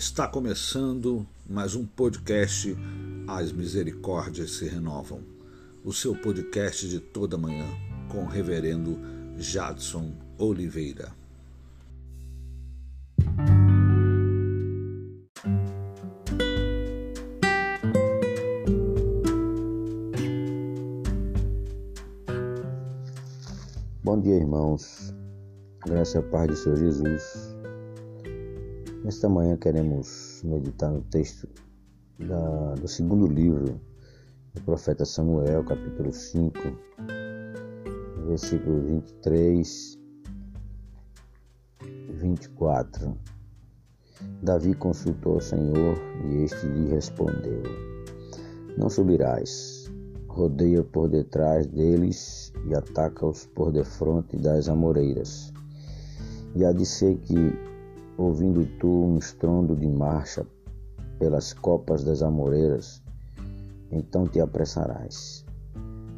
Está começando mais um podcast As Misericórdias se Renovam, o seu podcast de toda manhã com o reverendo Jadson Oliveira. Bom dia, irmãos. Graças a paz de Senhor Jesus. Nesta manhã queremos meditar no texto da, do segundo livro do profeta Samuel, capítulo 5, versículo 23 e 24. Davi consultou o Senhor e este lhe respondeu: Não subirás rodeia por detrás deles e ataca-os por defronte das amoreiras. E há de ser que, ouvindo tu um estrondo de marcha pelas copas das amoreiras, então te apressarás.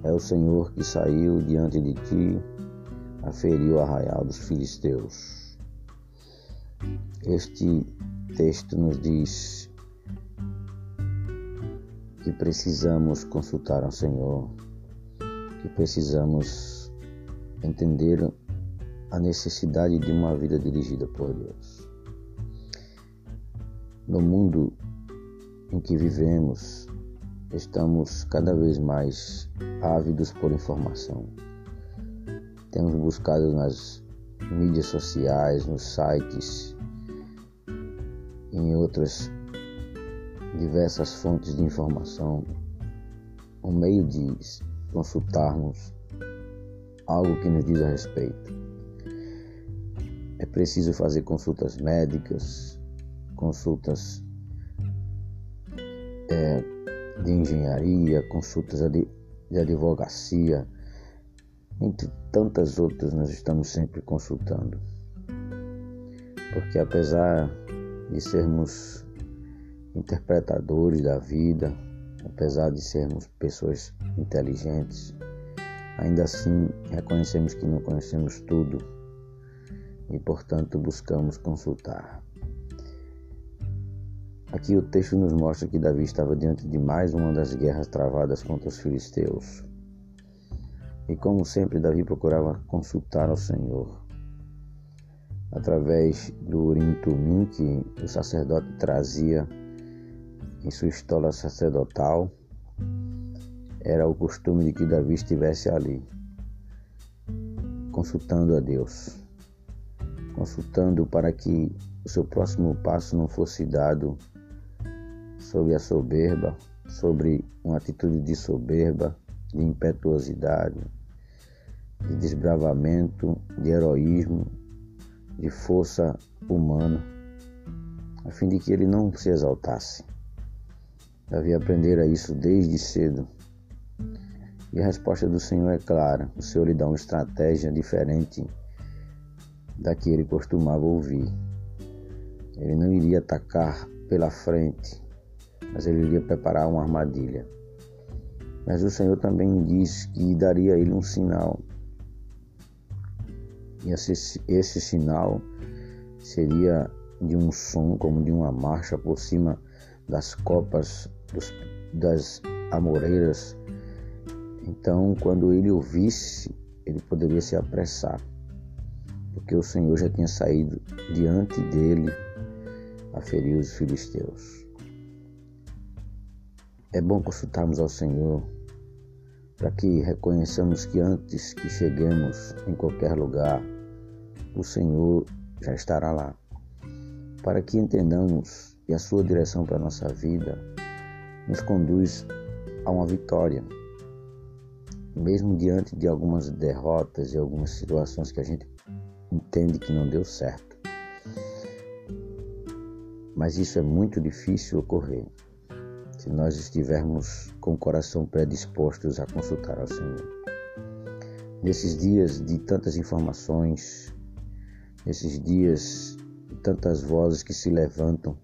É o Senhor que saiu diante de ti, aferiu o arraial dos filisteus. Este texto nos diz que precisamos consultar ao Senhor, que precisamos entender a necessidade de uma vida dirigida por Deus. No mundo em que vivemos, estamos cada vez mais ávidos por informação. Temos buscado nas mídias sociais, nos sites, em outras diversas fontes de informação, um meio de consultarmos algo que nos diz a respeito. É preciso fazer consultas médicas, consultas é, de engenharia, consultas de, advocacia, entre tantas outras nós estamos sempre consultando. Porque apesar de sermos interpretadores da vida, apesar de sermos pessoas inteligentes, ainda assim reconhecemos que não conhecemos tudo e, portanto, buscamos consultar. Aqui o texto nos mostra que Davi estava diante de mais uma das guerras travadas contra os filisteus. E como sempre, Davi procurava consultar ao Senhor. Através do Urim Tumim que o sacerdote trazia em sua estola sacerdotal, era o costume de que Davi estivesse ali, consultando a Deus, consultando para que o seu próximo passo não fosse dado sobre a soberba, sobre uma atitude de soberba, de impetuosidade, de desbravamento, de heroísmo, de força humana, a fim de que ele não se exaltasse. Davi aprendera isso desde cedo. E a resposta do Senhor é clara: o Senhor lhe dá uma estratégia diferente da que ele costumava ouvir. Ele não iria atacar pela frente, mas ele iria preparar uma armadilha. Mas o Senhor também diz que daria a ele um sinal. E esse, esse sinal seria de um som, como de uma marcha por cima das copas dos, das amoreiras. Então, quando ele ouvisse, ele poderia se apressar, porque o Senhor já tinha saído diante dele a ferir os filisteus. É bom consultarmos ao Senhor para que reconheçamos que antes que cheguemos em qualquer lugar, o Senhor já estará lá. Para que entendamos que a sua direção para a nossa vida nos conduz a uma vitória. Mesmo diante de algumas derrotas e algumas situações que a gente entende que não deu certo. Mas isso é muito difícil ocorrer se nós estivermos com o coração predispostos a consultar ao Senhor. Nesses dias de tantas informações, nesses dias de tantas vozes que se levantam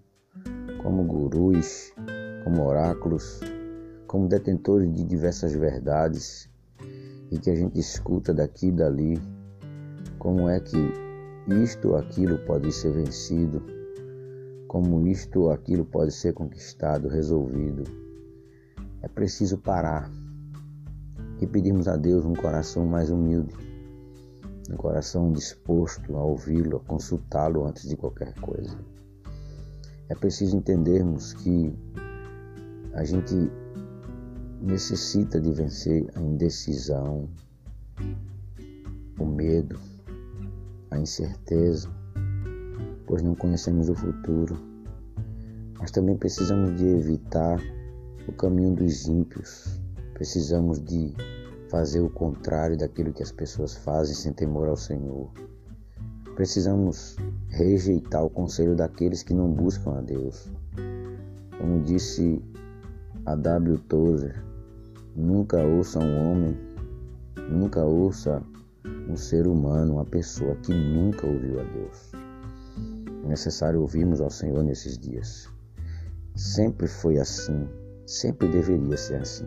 como gurus, como oráculos, como detentores de diversas verdades e que a gente escuta daqui e dali como é que isto ou aquilo pode ser vencido, como isto ou aquilo pode ser conquistado, resolvido. É preciso parar e pedirmos a Deus um coração mais humilde, um coração disposto a ouvi-lo, a consultá-lo antes de qualquer coisa. É preciso entendermos que a gente necessita de vencer a indecisão, o medo, a incerteza, pois não conhecemos o futuro. Mas também precisamos de evitar o caminho dos ímpios. Precisamos de fazer o contrário daquilo que as pessoas fazem sem temor ao Senhor. Precisamos rejeitar o conselho daqueles que não buscam a Deus. Como disse a W. Tozer, nunca ouça um homem, nunca ouça um ser humano, uma pessoa que nunca ouviu a Deus. Necessário ouvirmos ao Senhor nesses dias. Sempre foi assim, sempre deveria ser assim,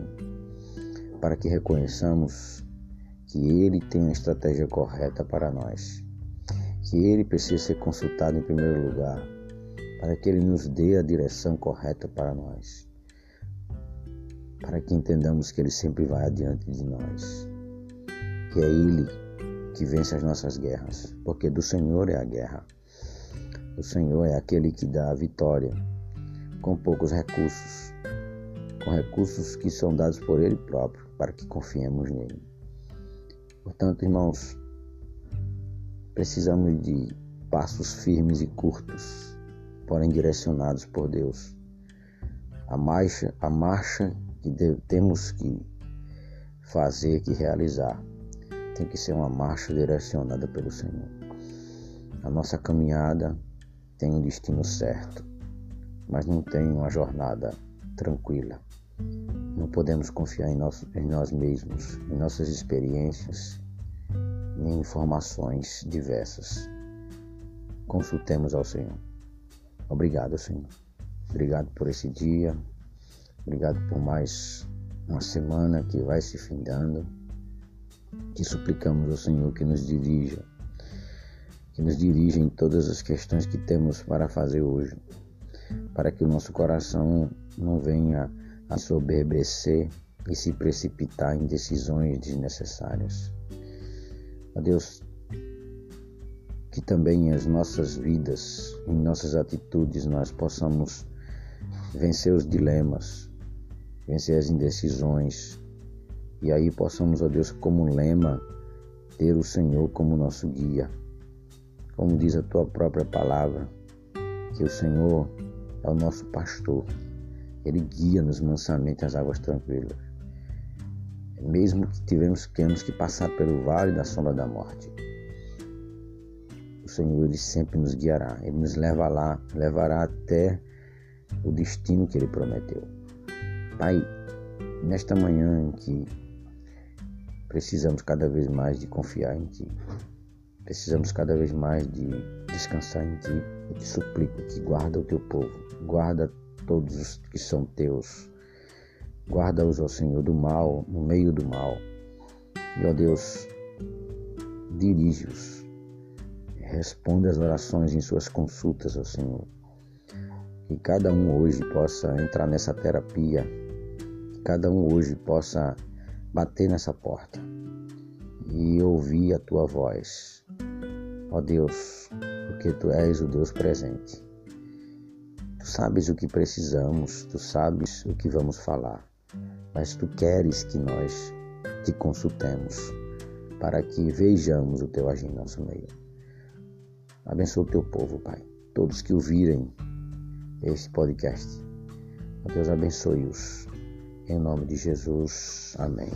para que reconheçamos que Ele tem a estratégia correta para nós, que Ele precisa ser consultado em primeiro lugar, para que Ele nos dê a direção correta para nós, para que entendamos que Ele sempre vai adiante de nós, que é Ele que vence as nossas guerras, porque do Senhor é a guerra. O Senhor é aquele que dá a vitória com poucos recursos, com recursos que são dados por Ele próprio, para que confiemos nele. Portanto, irmãos, precisamos de passos firmes e curtos, porém direcionados por Deus. A marcha, a marcha que temos que fazer, que realizar, tem que ser uma marcha direcionada pelo Senhor. A nossa caminhada tem um destino certo, mas não tem uma jornada tranquila. Não podemos confiar em, nosso, em nós mesmos, em nossas experiências, nem informações diversas. Consultemos ao Senhor. Obrigado, Senhor. Obrigado por esse dia. Obrigado por mais uma semana que vai se findando. Que suplicamos ao Senhor que nos dirija que nos dirija em todas as questões que temos para fazer hoje, para que o nosso coração não venha a soberbecer e se precipitar em decisões desnecessárias. Ó Deus, que também as nossas vidas, em nossas atitudes, nós possamos vencer os dilemas, vencer as indecisões, e aí possamos, ó Deus, como lema, ter o Senhor como nosso guia como diz a tua própria palavra, que o Senhor é o nosso pastor. Ele guia-nos mansamente às águas tranquilas. Mesmo que tivemos, tenhamos que passar pelo vale da sombra da morte, o Senhor ele sempre nos guiará. Ele nos leva lá, levará até o destino que ele prometeu. Pai, nesta manhã em que precisamos cada vez mais de confiar em Ti, Precisamos cada vez mais de descansar em Ti. Eu te suplico que guarda o Teu povo, guarda todos os que são Teus. Guarda-os, ó Senhor, do mal, no meio do mal. E, ó Deus, dirige-os. Responde as orações em suas consultas, ó Senhor. Que cada um hoje possa entrar nessa terapia. Que cada um hoje possa bater nessa porta e ouvir a tua voz Ó Deus, porque tu és o Deus presente. Tu sabes o que precisamos, tu sabes o que vamos falar, mas tu queres que nós te consultemos para que vejamos o teu agir em nosso meio. Abençoa o teu povo, Pai. Todos que ouvirem este podcast. Deus abençoe-os. Em nome de Jesus. Amém.